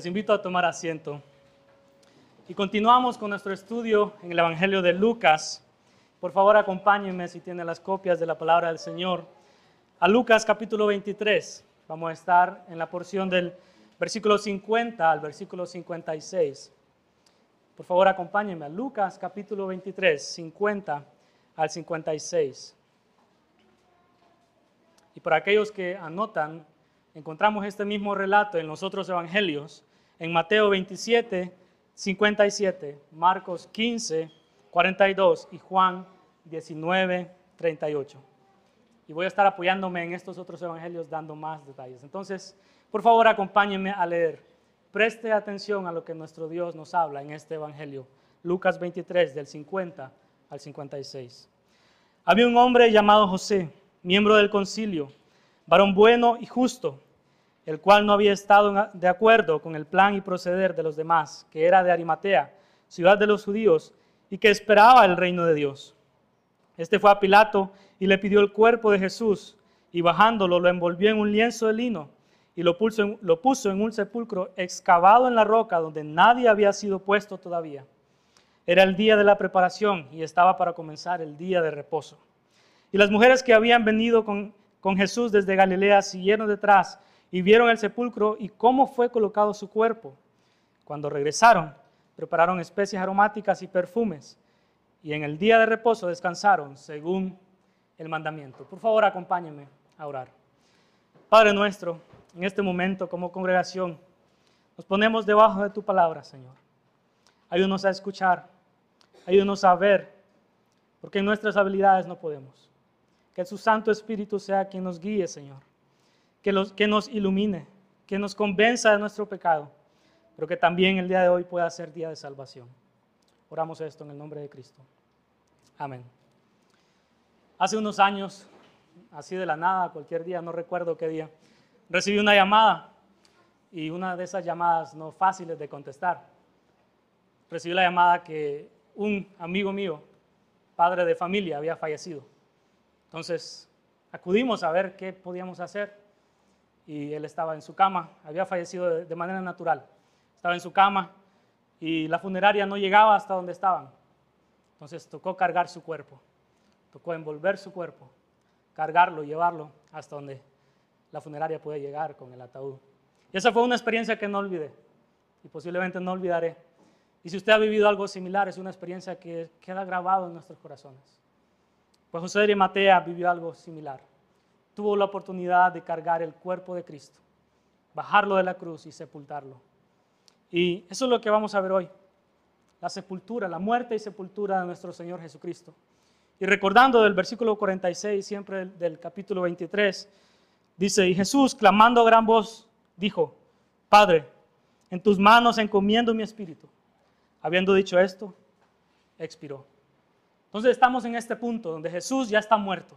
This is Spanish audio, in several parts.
Les invito a tomar asiento. Y continuamos con nuestro estudio en el Evangelio de Lucas. Por favor, acompáñenme si tienen las copias de la palabra del Señor. A Lucas capítulo 23. Vamos a estar en la porción del versículo 50 al versículo 56. Por favor, acompáñenme a Lucas capítulo 23, 50 al 56. Y para aquellos que anotan, encontramos este mismo relato en los otros evangelios, en Mateo 27, 57, Marcos 15, 42 y Juan 19, 38. Y voy a estar apoyándome en estos otros evangelios dando más detalles. Entonces, por favor, acompáñenme a leer. Preste atención a lo que nuestro Dios nos habla en este evangelio. Lucas 23, del 50 al 56. Había un hombre llamado José, miembro del concilio, varón bueno y justo el cual no había estado de acuerdo con el plan y proceder de los demás, que era de Arimatea, ciudad de los judíos, y que esperaba el reino de Dios. Este fue a Pilato y le pidió el cuerpo de Jesús, y bajándolo lo envolvió en un lienzo de lino y lo puso, en, lo puso en un sepulcro excavado en la roca donde nadie había sido puesto todavía. Era el día de la preparación y estaba para comenzar el día de reposo. Y las mujeres que habían venido con, con Jesús desde Galilea siguieron detrás y vieron el sepulcro y cómo fue colocado su cuerpo. Cuando regresaron, prepararon especies aromáticas y perfumes, y en el día de reposo descansaron según el mandamiento. Por favor, acompáñenme a orar. Padre nuestro, en este momento como congregación, nos ponemos debajo de tu palabra, Señor. Ayúdanos a escuchar, ayúdanos a ver, porque en nuestras habilidades no podemos. Que su Santo Espíritu sea quien nos guíe, Señor que, nos ilumine, que nos convenza de nuestro pecado, pero que también el día de hoy pueda ser día de salvación. Oramos esto en el nombre de Cristo. Amén. Hace unos años, así de la nada, cualquier día, no recuerdo qué día, recibí una llamada y una de esas llamadas no fáciles de contestar. Recibí la llamada que un amigo mío, padre de familia, había fallecido. Entonces acudimos a ver qué podíamos hacer y él estaba en su cama, había fallecido de manera natural. Estaba en su cama y la funeraria no llegaba hasta donde estaban. Entonces tocó cargar su cuerpo, tocó envolver su cuerpo, cargarlo, llevarlo hasta donde la funeraria puede llegar con el ataúd. Y esa fue una experiencia que no olvidé y posiblemente no olvidaré. Y si usted ha vivido algo similar, es una experiencia que queda grabado en nuestros corazones. Pues José de Matea vivió algo similar tuvo la oportunidad de cargar el cuerpo de Cristo, bajarlo de la cruz y sepultarlo. Y eso es lo que vamos a ver hoy, la sepultura, la muerte y sepultura de nuestro Señor Jesucristo. Y recordando del versículo 46, siempre del, capítulo 23, dice, y Jesús, clamando a gran voz, dijo, Padre, en tus manos encomiendo mi espíritu. Habiendo dicho esto, expiró. Entonces estamos en este punto donde Jesús ya está muerto.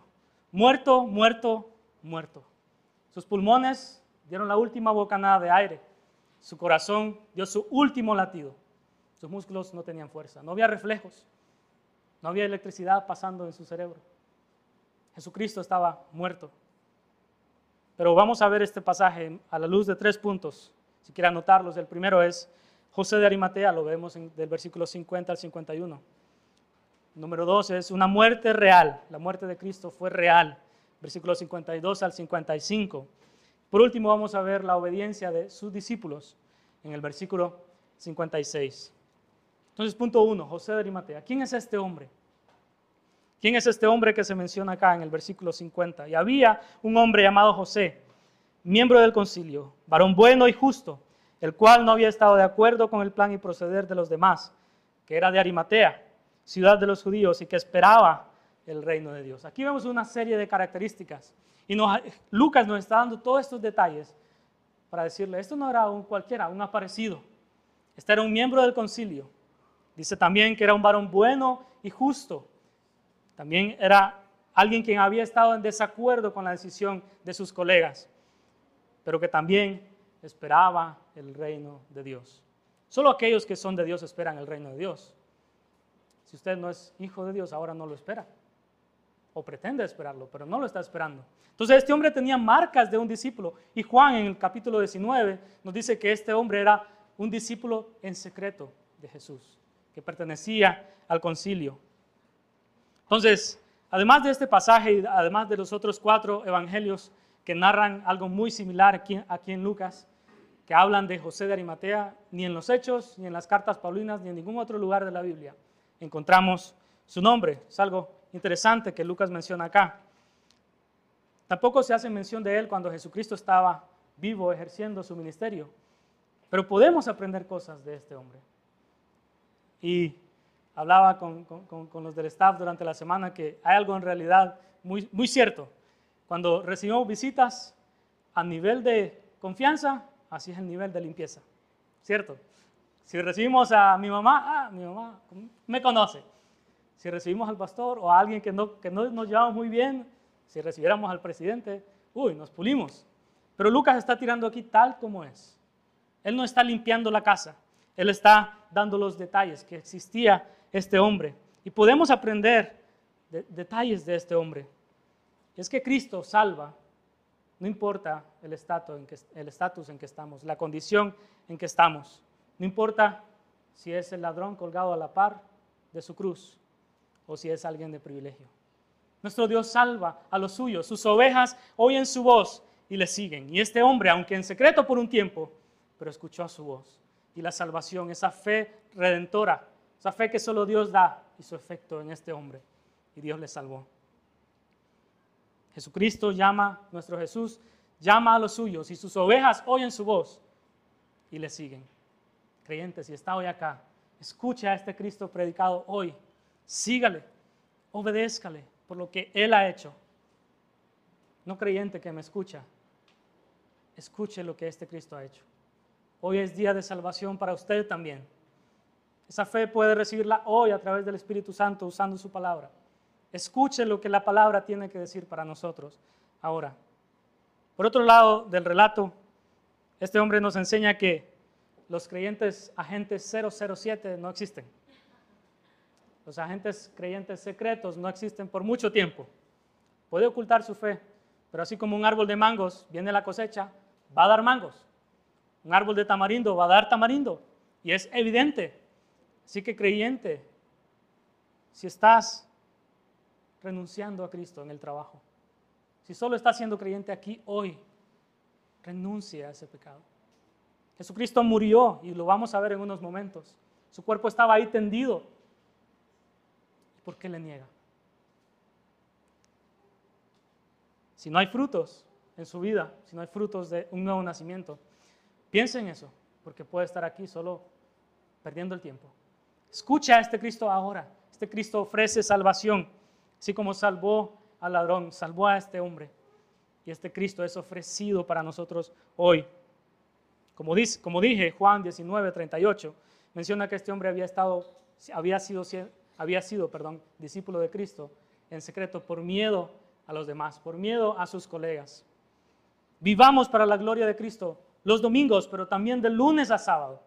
Muerto, muerto, muerto. Sus pulmones dieron la última bocanada de aire. Su corazón dio su último latido. Sus músculos no tenían fuerza. No había reflejos. No había electricidad pasando en su cerebro. Jesucristo estaba muerto. Pero vamos a ver este pasaje a la luz de tres puntos. Si quiere anotarlos, el primero es José de Arimatea, lo vemos en, del versículo 50 al 51. Número dos es una muerte real. La muerte de Cristo fue real versículos 52 al 55. Por último, vamos a ver la obediencia de sus discípulos en el versículo 56. Entonces, punto uno, José de Arimatea. ¿Quién es este hombre? ¿Quién es este hombre que se menciona acá en el versículo 50? Y había un hombre llamado José, miembro del concilio, varón bueno y justo, el cual no había estado de acuerdo con el plan y proceder de los demás, que era de Arimatea, ciudad de los judíos, y que esperaba el reino de Dios. Aquí vemos una serie de características y Lucas nos está dando todos estos detalles para decirle, esto no era un cualquiera, un aparecido. Este era un miembro del concilio. Dice también que era un varón bueno y justo. También era alguien quien había estado en desacuerdo con la decisión de sus colegas, pero que también esperaba el reino de Dios. Solo aquellos que son de Dios esperan el reino de Dios. Si usted no es hijo de Dios, ahora no lo espera. o pretende esperarlo, pero no lo está esperando. Entonces este hombre tenía marcas de un discípulo y Juan en el capítulo 19 nos dice que este hombre era un discípulo en secreto de Jesús, que pertenecía al concilio. Entonces, además de este pasaje y además de los otros cuatro evangelios que narran algo muy similar aquí, aquí en Lucas, que hablan de José de Arimatea, ni en los Hechos, ni en las cartas paulinas, ni en ningún otro lugar de la Biblia encontramos su nombre. Es algo interesante que Lucas menciona acá. Tampoco se hace mención de él cuando Jesucristo estaba vivo ejerciendo su ministerio. Pero podemos aprender cosas de este hombre. Y hablaba con, los del staff durante la semana que hay algo en realidad muy, muy cierto. Cuando recibimos visitas a nivel de confianza, así es el nivel de limpieza. ¿Cierto? Si recibimos a mi mamá, ah, mi mamá me conoce. Si recibimos al pastor o a alguien que no, que no nos llevamos muy bien, si recibiéramos al presidente, uy, nos pulimos. Pero Lucas está tirando aquí tal como es. Él no está limpiando la casa, él está dando los detalles que existía este hombre. Y podemos aprender detalles de este hombre. Es que Cristo salva, no importa el estatus en que, el en que estamos, la condición en que estamos. No importa si es el ladrón colgado a la par de su cruz o si es alguien de privilegio. Nuestro Dios salva a los suyos. Sus ovejas oyen su voz y le siguen. Y este hombre, aunque en secreto por un tiempo, pero escuchó su voz. Y la salvación, esa fe redentora, esa fe que solo Dios da, hizo efecto en este hombre. Y Dios le salvó. Jesucristo llama, nuestro Jesús llama a los suyos y sus ovejas oyen su voz y le siguen. Creyente, si está hoy acá, escuche a este Cristo predicado hoy. Sígale, obedézcale por lo que Él ha hecho. No creyente que me escucha, escuche lo que este Cristo ha hecho. Hoy es día de salvación para usted también. Esa fe puede recibirla hoy a través del Espíritu Santo usando su palabra. Escuche lo que la palabra tiene que decir para nosotros ahora. Por otro lado del relato, este hombre nos enseña que los creyentes agentes 007 no existen. Los agentes creyentes secretos no existen por mucho tiempo. Puede ocultar su fe, pero así como un árbol de mangos viene la cosecha, va a dar mangos. Un árbol de tamarindo va a dar tamarindo. Y es evidente. Así que creyente, si estás renunciando a Cristo en el trabajo, si solo estás siendo creyente aquí hoy, renuncia a ese pecado. Jesucristo murió y lo vamos a ver en unos momentos. Su cuerpo estaba ahí tendido. ¿Por qué le niega? Si no hay frutos en su vida, si no hay frutos de un nuevo nacimiento, piense en eso, porque puede estar aquí solo perdiendo el tiempo. Escucha a este Cristo ahora. Este Cristo ofrece salvación, así como salvó al ladrón, salvó a este hombre. Y este Cristo es ofrecido para nosotros hoy. Como, dice, como dije, Juan 19, 38, menciona que este hombre había, estado, había sido, había sido perdón, discípulo de Cristo en secreto por miedo a los demás, por miedo a sus colegas. Vivamos para la gloria de Cristo los domingos, pero también de lunes a sábado.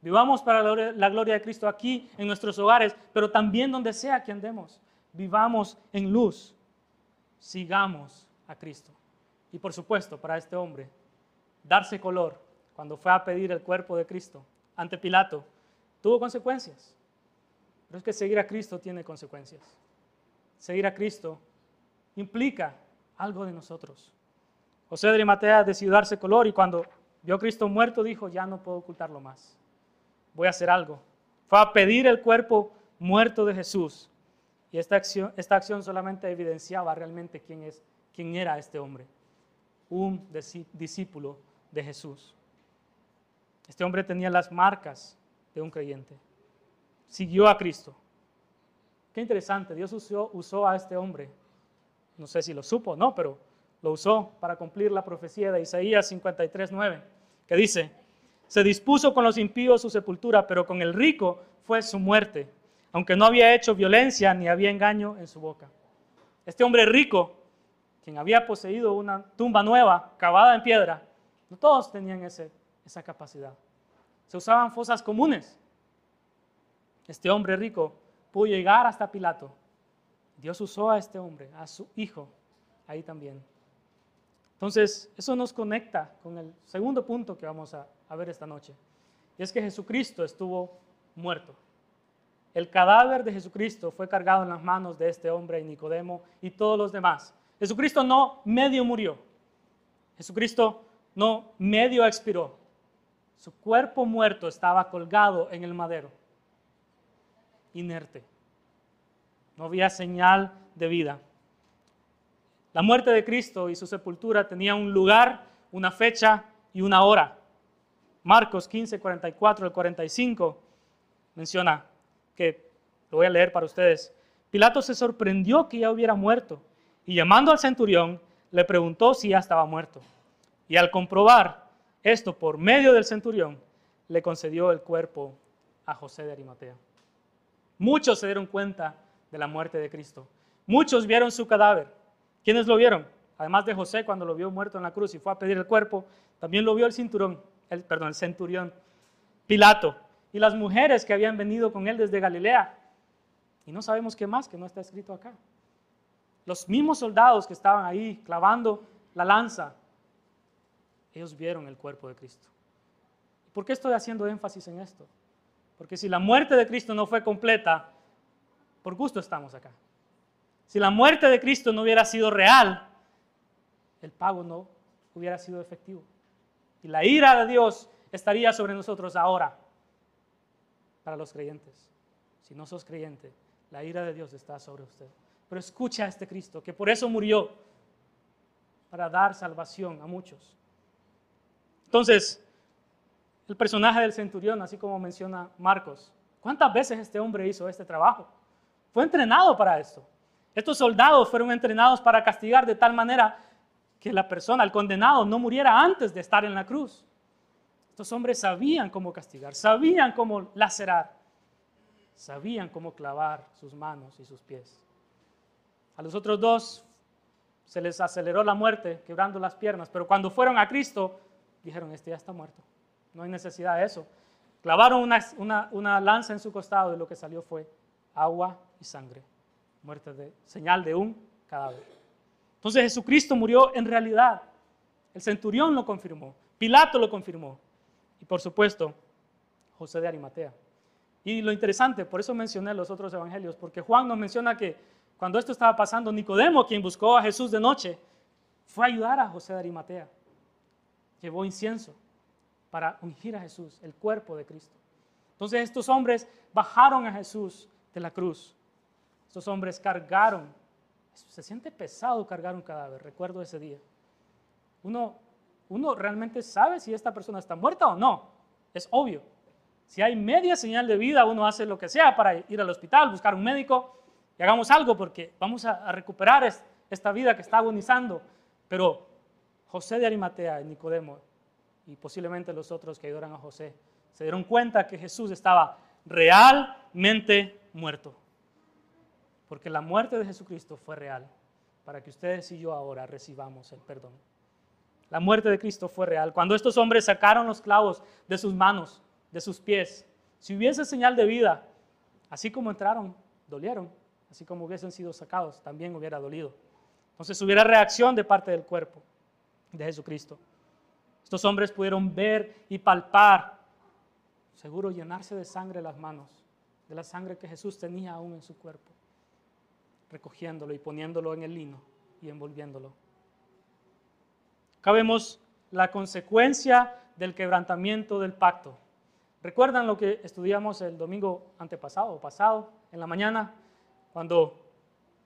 Vivamos para la gloria de Cristo aquí en nuestros hogares, pero también donde sea que andemos. Vivamos en luz. Sigamos a Cristo. Y por supuesto, para este hombre, darse color cuando fue a pedir el cuerpo de Cristo ante Pilato, tuvo consecuencias. Pero es que seguir a Cristo tiene consecuencias. Seguir a Cristo implica algo de nosotros. José de Arimatea decidió darse color y cuando vio a Cristo muerto dijo, ya no puedo ocultarlo más. Voy a hacer algo. Fue a pedir el cuerpo muerto de Jesús. Y esta acción, esta acción solamente evidenciaba realmente quién, es, quién era este hombre. Un discípulo de Jesús. Este hombre tenía las marcas de un creyente. Siguió a Cristo. Qué interesante, Dios usó, a este hombre. No sé si lo supo, no, pero lo usó para cumplir la profecía de Isaías 53:9, que dice: Se dispuso con los impíos su sepultura, pero con el rico fue su muerte, aunque no había hecho violencia ni había engaño en su boca. Este hombre rico, quien había poseído una tumba nueva, cavada en piedra, no todos tenían ese esa capacidad. Se usaban fosas comunes. Este hombre rico pudo llegar hasta Pilato, Dios usó a este hombre, a su hijo, ahí también. Entonces, eso nos conecta con el segundo punto que vamos a, ver esta noche. Y es que Jesucristo estuvo muerto. El cadáver de Jesucristo fue cargado en las manos de este hombre y Nicodemo y todos los demás. Jesucristo no medio murió. Jesucristo no medio expiró. Su cuerpo muerto estaba colgado en el madero, inerte. No había señal de vida. La muerte de Cristo y su sepultura tenía un lugar, una fecha y una hora. Marcos 15, 44 al 45 menciona que lo voy a leer para ustedes. Pilato se sorprendió que ya hubiera muerto y llamando al centurión le preguntó si ya estaba muerto. Y al comprobar esto por medio del centurión, le concedió el cuerpo a José de Arimatea. Muchos se dieron cuenta de la muerte de Cristo. Muchos vieron su cadáver. ¿Quiénes lo vieron? Además de José cuando lo vio muerto en la cruz y fue a pedir el cuerpo, también lo vio el cinturón, el, perdón, el centurión, Pilato, y las mujeres que habían venido con él desde Galilea. Y no sabemos qué más, que no está escrito acá. Los mismos soldados que estaban ahí clavando la lanza, ellos vieron el cuerpo de Cristo. ¿Por qué estoy haciendo énfasis en esto? Porque si la muerte de Cristo no fue completa, por gusto estamos acá. Si la muerte de Cristo no hubiera sido real, el pago no hubiera sido efectivo. Y la ira de Dios estaría sobre nosotros ahora para los creyentes. Si no sos creyente, la ira de Dios está sobre usted. Pero escucha a este Cristo, que por eso murió, para dar salvación a muchos. Entonces, el personaje del centurión, así como menciona Marcos, ¿cuántas veces este hombre hizo este trabajo? Fue entrenado para esto. Estos soldados fueron entrenados para castigar de tal manera que la persona, el condenado, no muriera antes de estar en la cruz. Estos hombres sabían cómo castigar, sabían cómo lacerar, sabían cómo clavar sus manos y sus pies. A los otros dos se les aceleró la muerte, quebrando las piernas, pero cuando fueron a Cristo, dijeron, este ya está muerto, no hay necesidad de eso. Clavaron una, una lanza en su costado y lo que salió fue agua y sangre, muerte de señal de un cadáver. Entonces Jesucristo murió en realidad. El centurión lo confirmó, Pilato lo confirmó, y por supuesto, José de Arimatea. Y lo interesante, por eso mencioné los otros evangelios, porque Juan nos menciona que cuando esto estaba pasando, Nicodemo, quien buscó a Jesús de noche, fue a ayudar a José de Arimatea. Llevó incienso para ungir a Jesús, el cuerpo de Cristo. Entonces estos hombres bajaron a Jesús de la cruz. Estos hombres cargaron. Se siente pesado cargar un cadáver, recuerdo ese día. Uno uno realmente sabe si esta persona está muerta o no. Es obvio. Si hay media señal de vida, uno hace lo que sea para ir al hospital, buscar un médico y hagamos algo porque vamos a, recuperar esta vida que está agonizando. Pero José de Arimatea y Nicodemo y posiblemente los otros que ayudaron a José se dieron cuenta que Jesús estaba realmente muerto. Porque la muerte de Jesucristo fue real para que ustedes y yo ahora recibamos el perdón. La muerte de Cristo fue real. Cuando estos hombres sacaron los clavos de sus manos, de sus pies, si hubiese señal de vida, así como entraron, dolieron. Así como hubiesen sido sacados, también hubiera dolido. Entonces hubiera reacción de parte del cuerpo de Jesucristo. Estos hombres pudieron ver y palpar, seguro llenarse de sangre las manos, de la sangre que Jesús tenía aún en su cuerpo, recogiéndolo y poniéndolo en el lino y envolviéndolo. Acá vemos la consecuencia del quebrantamiento del pacto. ¿Recuerdan lo que estudiamos el domingo antepasado o pasado en la mañana? Cuando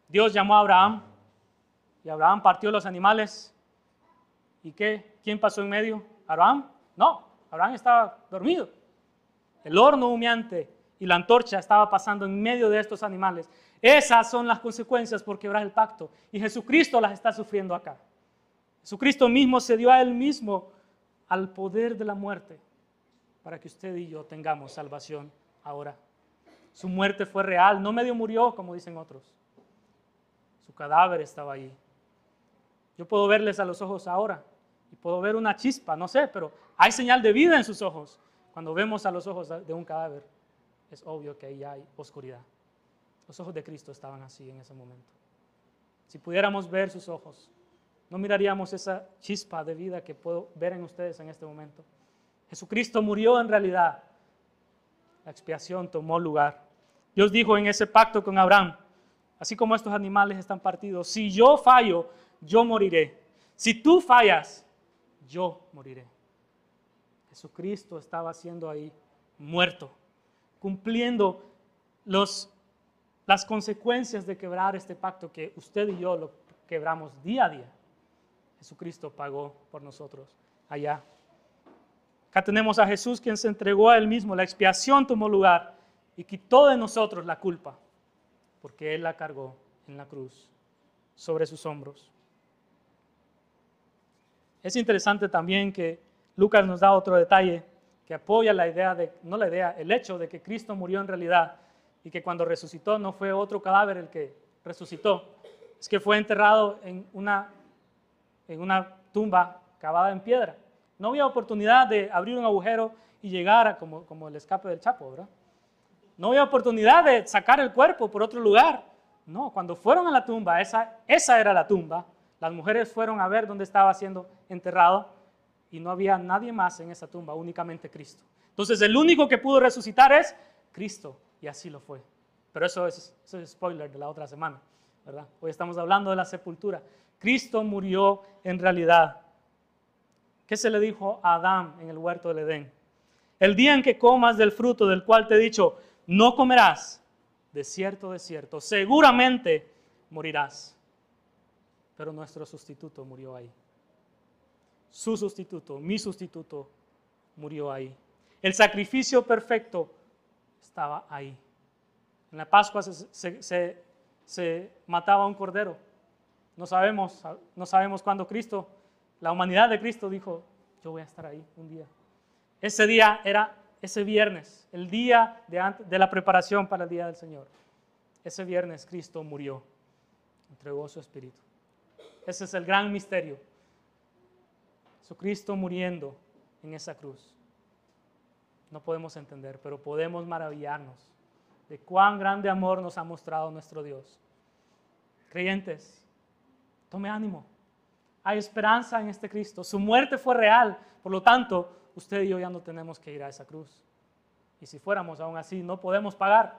Dios llamó a Abraham y Abraham partió los animales. ¿Y qué? ¿Quién pasó en medio? ¿Abraham? No, Abraham estaba dormido. El horno humeante y la antorcha estaba pasando en medio de estos animales. Esas son las consecuencias por quebrar el pacto. Y Jesucristo las está sufriendo acá. Jesucristo mismo se dio a Él mismo al poder de la muerte para que usted y yo tengamos salvación ahora. Su muerte fue real, no medio murió como dicen otros. Su cadáver estaba ahí. Yo puedo verles a los ojos ahora y puedo ver una chispa, no sé, pero hay señal de vida en sus ojos. Cuando vemos a los ojos de un cadáver, es obvio que ahí hay oscuridad. Los ojos de Cristo estaban así en ese momento. Si pudiéramos ver sus ojos, no miraríamos esa chispa de vida que puedo ver en ustedes en este momento. Jesucristo murió en realidad. La expiación tomó lugar. Dios dijo en ese pacto con Abraham, así como estos animales están partidos, si yo fallo, yo moriré. Si tú fallas, yo moriré. Jesucristo estaba siendo ahí muerto, cumpliendo los, las consecuencias de quebrar este pacto que usted y yo lo quebramos día a día. Jesucristo pagó por nosotros allá. Acá tenemos a Jesús quien se entregó a él mismo, la expiación tomó lugar y quitó de nosotros la culpa, porque Él la cargó en la cruz sobre sus hombros. Es interesante también que Lucas nos da otro detalle que apoya la idea de, no la idea, el hecho de que Cristo murió en realidad y que cuando resucitó no fue otro cadáver el que resucitó, es que fue enterrado en una en una tumba cavada en piedra. No había oportunidad de abrir un agujero y llegar a como, como el escape del Chapo, ¿verdad? No había oportunidad de sacar el cuerpo por otro lugar. No, cuando fueron a la tumba, esa, esa era la tumba. Las mujeres fueron a ver dónde estaba siendo enterrado y no había nadie más en esa tumba, únicamente Cristo. Entonces el único que pudo resucitar es Cristo y así lo fue. Pero eso es, spoiler de la otra semana, ¿verdad? Hoy estamos hablando de la sepultura. Cristo murió en realidad. ¿Qué se le dijo a Adán en el huerto del Edén? El día en que comas del fruto del cual te he dicho, no comerás, de cierto, de cierto, seguramente morirás. Pero nuestro sustituto murió ahí. Su sustituto, mi sustituto, murió ahí. El sacrificio perfecto estaba ahí. En la Pascua se, se mataba un cordero no sabemos, no sabemos cuándo Cristo, la humanidad de Cristo dijo, yo voy a estar ahí un día. Ese día era ese viernes, el día de, de la preparación para el día del Señor. Ese viernes Cristo murió, entregó su espíritu. Ese es el gran misterio. Jesucristo muriendo en esa cruz. No podemos entender, pero podemos maravillarnos de cuán grande amor nos ha mostrado nuestro Dios. Creyentes, Tome ánimo. Hay esperanza en este Cristo. Su muerte fue real. Por lo tanto, usted y yo ya no tenemos que ir a esa cruz. Y si fuéramos aún así, no podemos pagar.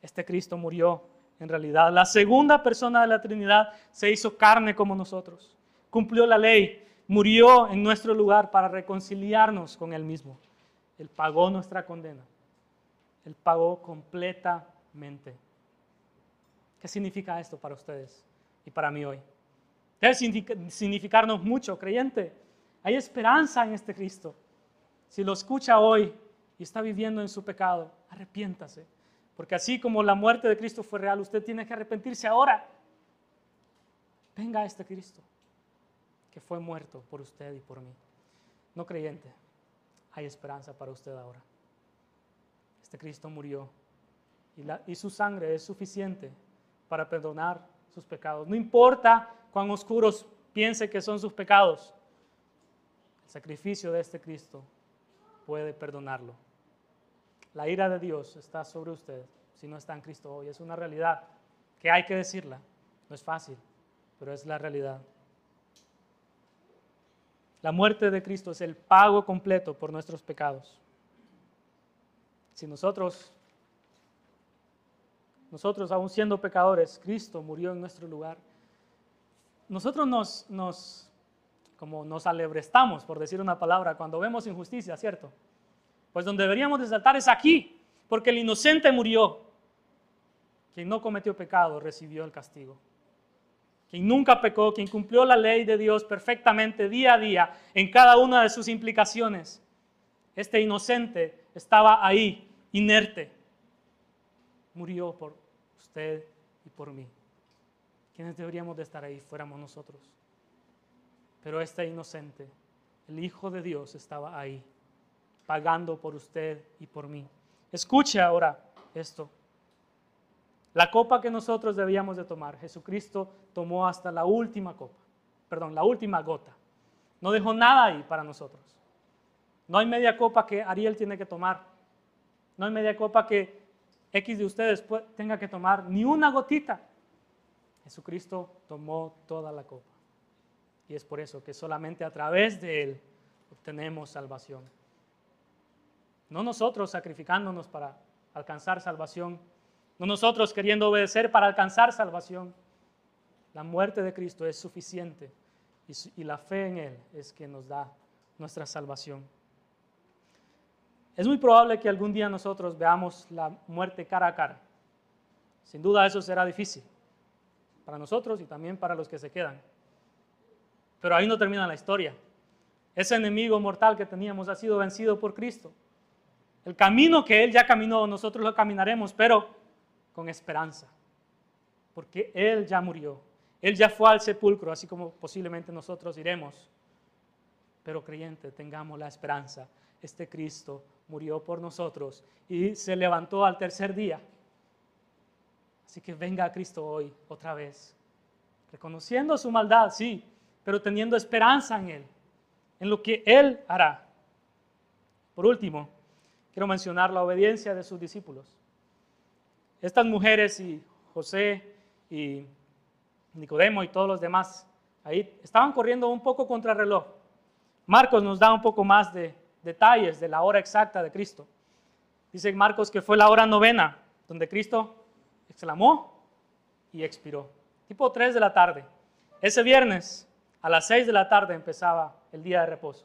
Este Cristo murió en realidad. La segunda persona de la Trinidad se hizo carne como nosotros. Cumplió la ley. Murió en nuestro lugar para reconciliarnos con Él mismo. Él pagó nuestra condena. Él pagó completamente. ¿Qué significa esto para ustedes? y para mí hoy. Debe significarnos mucho, creyente. Hay esperanza en este Cristo. Si lo escucha hoy y está viviendo en su pecado, arrepiéntase. Porque así como la muerte de Cristo fue real, usted tiene que arrepentirse ahora. Venga a este Cristo que fue muerto por usted y por mí. No creyente, hay esperanza para usted ahora. Este Cristo murió y, su sangre es suficiente para perdonar sus pecados. No importa cuán oscuros piense que son sus pecados, el sacrificio de este Cristo puede perdonarlo. La ira de Dios está sobre usted si no está en Cristo hoy. Es una realidad que hay que decirla. No es fácil, pero es la realidad. La muerte de Cristo es el pago completo por nuestros pecados. Si nosotros nosotros, aún siendo pecadores, Cristo murió en nuestro lugar. Nosotros nos, nos, como nos alebrestamos, por decir una palabra, cuando vemos injusticia, ¿cierto? Pues donde deberíamos de saltar es aquí, porque el inocente murió. Quien no cometió pecado recibió el castigo. Quien nunca pecó, quien cumplió la ley de Dios perfectamente día a día en cada una de sus implicaciones. Este inocente estaba ahí, inerte. Murió por usted y por mí. Quienes deberíamos de estar ahí fuéramos nosotros. Pero este inocente, el Hijo de Dios, estaba ahí, pagando por usted y por mí. Escuche ahora esto. La copa que nosotros debíamos de tomar, Jesucristo tomó hasta la última copa, perdón, la última gota. No dejó nada ahí para nosotros. No hay media copa que Ariel tiene que tomar. No hay media copa que X de ustedes tenga que tomar ni una gotita. Jesucristo tomó toda la copa. Y es por eso que solamente a través de Él obtenemos salvación. No nosotros sacrificándonos para alcanzar salvación, no nosotros queriendo obedecer para alcanzar salvación. La muerte de Cristo es suficiente y, la fe en Él es que nos da nuestra salvación. Es muy probable que algún día nosotros veamos la muerte cara a cara. Sin duda eso será difícil para nosotros y también para los que se quedan. Pero ahí no termina la historia. Ese enemigo mortal que teníamos ha sido vencido por Cristo. El camino que Él ya caminó, nosotros lo caminaremos, pero con esperanza. Porque Él ya murió. Él ya fue al sepulcro, así como posiblemente nosotros iremos. Pero creyente, tengamos la esperanza. Este Cristo murió por nosotros y se levantó al tercer día. Así que venga a Cristo hoy otra vez, reconociendo su maldad, sí, pero teniendo esperanza en Él, en lo que Él hará. Por último, quiero mencionar la obediencia de sus discípulos. Estas mujeres y José y Nicodemo y todos los demás ahí estaban corriendo un poco contra el reloj. Marcos nos da un poco más de detalles de la hora exacta de Cristo. Dice Marcos que fue la hora novena, donde Cristo exclamó y expiró. Tipo 3 de la tarde. Ese viernes a las 6 de la tarde empezaba el día de reposo.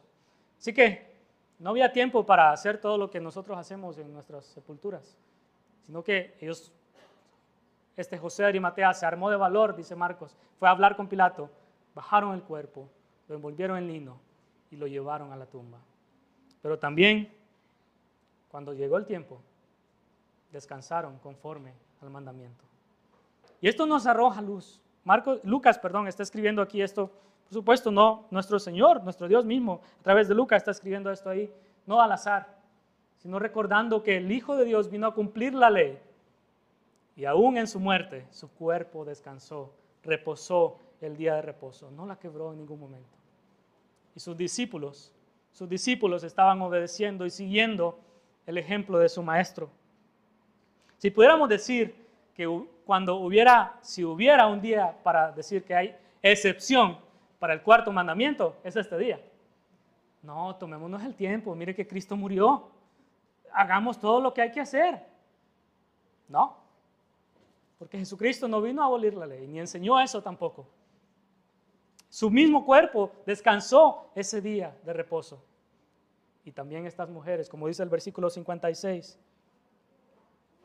Así que no había tiempo para hacer todo lo que nosotros hacemos en nuestras sepulturas, sino que ellos, este José de Arimatea se armó de valor, dice Marcos, fue a hablar con Pilato, bajaron el cuerpo, lo envolvieron en lino y lo llevaron a la tumba. Pero también, cuando llegó el tiempo, descansaron conforme al mandamiento. Y esto nos arroja luz. Marcos, Lucas, perdón, está escribiendo aquí esto por supuesto, no nuestro Señor, nuestro Dios mismo, a través de Lucas está escribiendo esto ahí, no al azar, sino recordando que el Hijo de Dios vino a cumplir la ley y aún en su muerte su cuerpo descansó, reposó el día de reposo, no la quebró en ningún momento. Y sus discípulos, sus discípulos estaban obedeciendo y siguiendo el ejemplo de su maestro. Si pudiéramos decir que cuando hubiera, si hubiera un día para decir que hay excepción para el cuarto mandamiento es este día. No, tomémonos el tiempo, mire que Cristo murió, hagamos todo lo que hay que hacer. No, porque Jesucristo no vino a abolir la ley, ni enseñó eso tampoco. Su mismo cuerpo descansó ese día de reposo. Y también estas mujeres, como dice el versículo 56,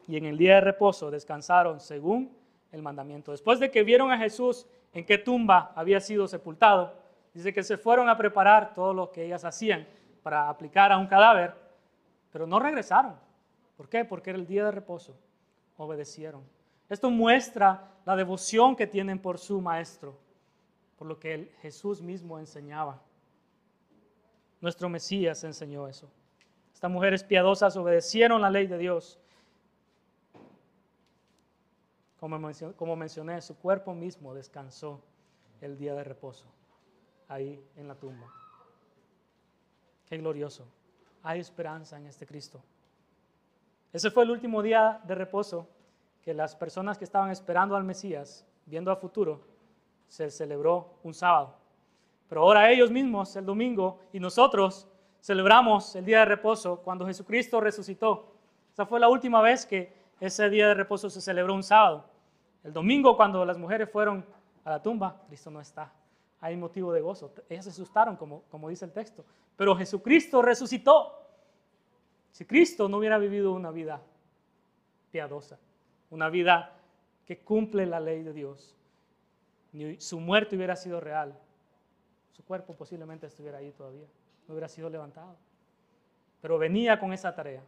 y en el día de reposo descansaron según el mandamiento. Después de que vieron a Jesús en qué tumba había sido sepultado. Dice que se fueron a preparar todo lo que ellas hacían para aplicar a un cadáver, pero no regresaron. ¿Por qué? Porque era el día de reposo. Obedecieron. Esto muestra la devoción que tienen por su maestro, por lo que Jesús mismo enseñaba. Nuestro Mesías enseñó eso. Estas mujeres piadosas obedecieron la ley de Dios como mencioné, su cuerpo mismo descansó el día de reposo, ahí en la tumba. Qué glorioso. Hay esperanza en este Cristo. Ese fue el último día de reposo que las personas que estaban esperando al Mesías, viendo a futuro, se celebró un sábado. Pero ahora ellos mismos, el domingo, y nosotros celebramos el día de reposo cuando Jesucristo resucitó. Esa fue la última vez que ese día de reposo se celebró un sábado. El domingo cuando las mujeres fueron a la tumba, Cristo no está. Hay motivo de gozo. Ellas se asustaron, como, como dice el texto. Pero Jesucristo resucitó. Si Cristo no hubiera vivido una vida piadosa, una vida que cumple la ley de Dios, ni su muerte hubiera sido real, su cuerpo posiblemente estuviera ahí todavía, no hubiera sido levantado. Pero venía con esa tarea,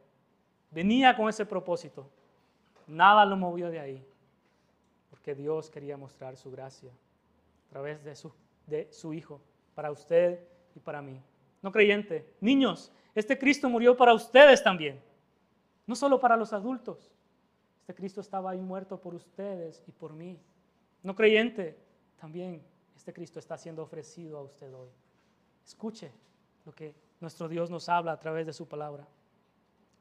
venía con ese propósito. Nada lo movió de ahí que Dios quería mostrar su gracia a través de su, de su Hijo, para usted y para mí. No creyente, niños, este Cristo murió para ustedes también, no solo para los adultos. Este Cristo estaba ahí muerto por ustedes y por mí. No creyente, también este Cristo está siendo ofrecido a usted hoy. Escuche lo que nuestro Dios nos habla a través de su palabra.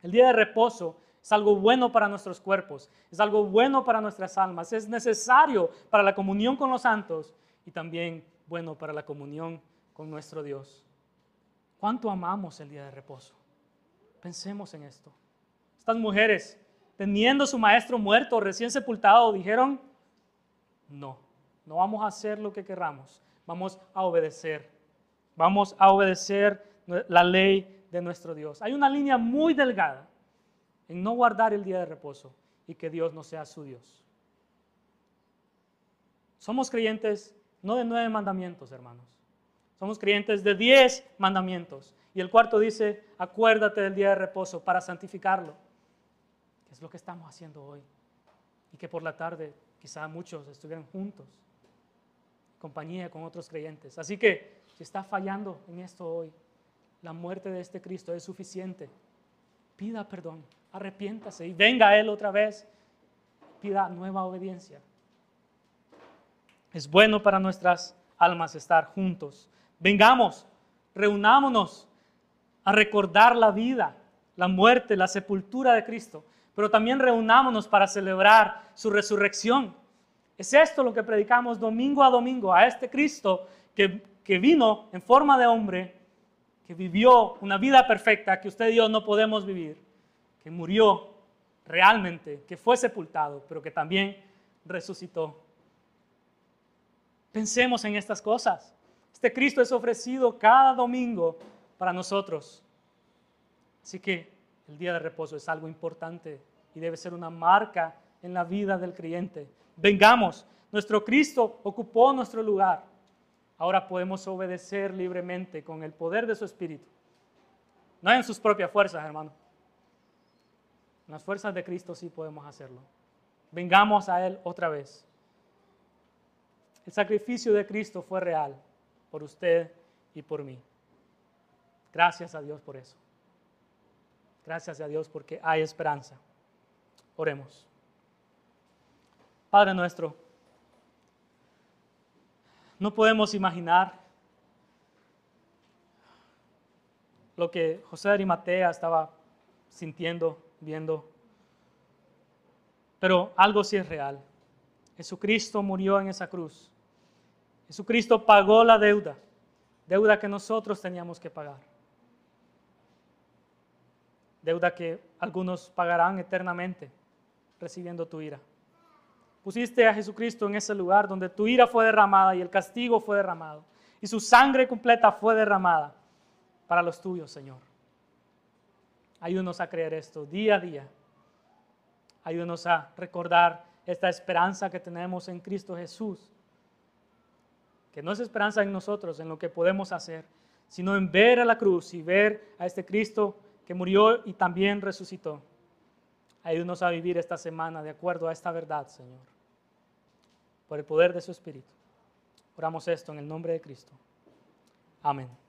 El día de reposo es algo bueno para nuestros cuerpos, es algo bueno para nuestras almas, es necesario para la comunión con los santos y también bueno para la comunión con nuestro Dios. ¿Cuánto amamos el día de reposo? Pensemos en esto. Estas mujeres, teniendo su maestro muerto, recién sepultado, dijeron, no, no vamos a hacer lo que queramos, vamos a obedecer, vamos a obedecer la ley de nuestro Dios. Hay una línea muy delgada en no guardar el día de reposo y que Dios no sea su Dios. Somos creyentes no de nueve mandamientos, hermanos. Somos creyentes de diez mandamientos. Y el cuarto dice, acuérdate del día de reposo para santificarlo. Que es lo que estamos haciendo hoy. Y que por la tarde quizá muchos estuvieran juntos, compañía con otros creyentes. Así que si está fallando en esto hoy, la muerte de este Cristo es suficiente. Pida perdón arrepiéntase y venga a Él otra vez. Pida nueva obediencia. Es bueno para nuestras almas estar juntos. Vengamos, reunámonos a recordar la vida, la muerte, la sepultura de Cristo, pero también reunámonos para celebrar su resurrección. Es esto lo que predicamos domingo a domingo, a este Cristo que, que vino en forma de hombre, que vivió una vida perfecta que usted y yo no podemos vivir que murió realmente, que fue sepultado, pero que también resucitó. Pensemos en estas cosas. Este Cristo es ofrecido cada domingo para nosotros. Así que el día de reposo es algo importante y debe ser una marca en la vida del creyente. Vengamos, nuestro Cristo ocupó nuestro lugar. Ahora podemos obedecer libremente con el poder de su Espíritu. No en sus propias fuerzas, hermano las fuerzas de Cristo sí podemos hacerlo. Vengamos a Él otra vez. El sacrificio de Cristo fue real por usted y por mí. Gracias a Dios por eso. Gracias a Dios porque hay esperanza. Oremos. Padre nuestro, no podemos imaginar lo que José de Arimatea estaba sintiendo viendo. Pero algo sí es real. Jesucristo murió en esa cruz. Jesucristo pagó la deuda, deuda que nosotros teníamos que pagar. Deuda que algunos pagarán eternamente recibiendo tu ira. Pusiste a Jesucristo en ese lugar donde tu ira fue derramada y el castigo fue derramado. Y su sangre completa fue derramada para los tuyos, Señor. Ayúdanos a creer esto día a día. Ayúdanos a recordar esta esperanza que tenemos en Cristo Jesús. Que no es esperanza en nosotros, en lo que podemos hacer, sino en ver a la cruz y ver a este Cristo que murió y también resucitó. Ayúdanos a vivir esta semana de acuerdo a esta verdad, Señor. Por el poder de su Espíritu. Oramos esto en el nombre de Cristo. Amén.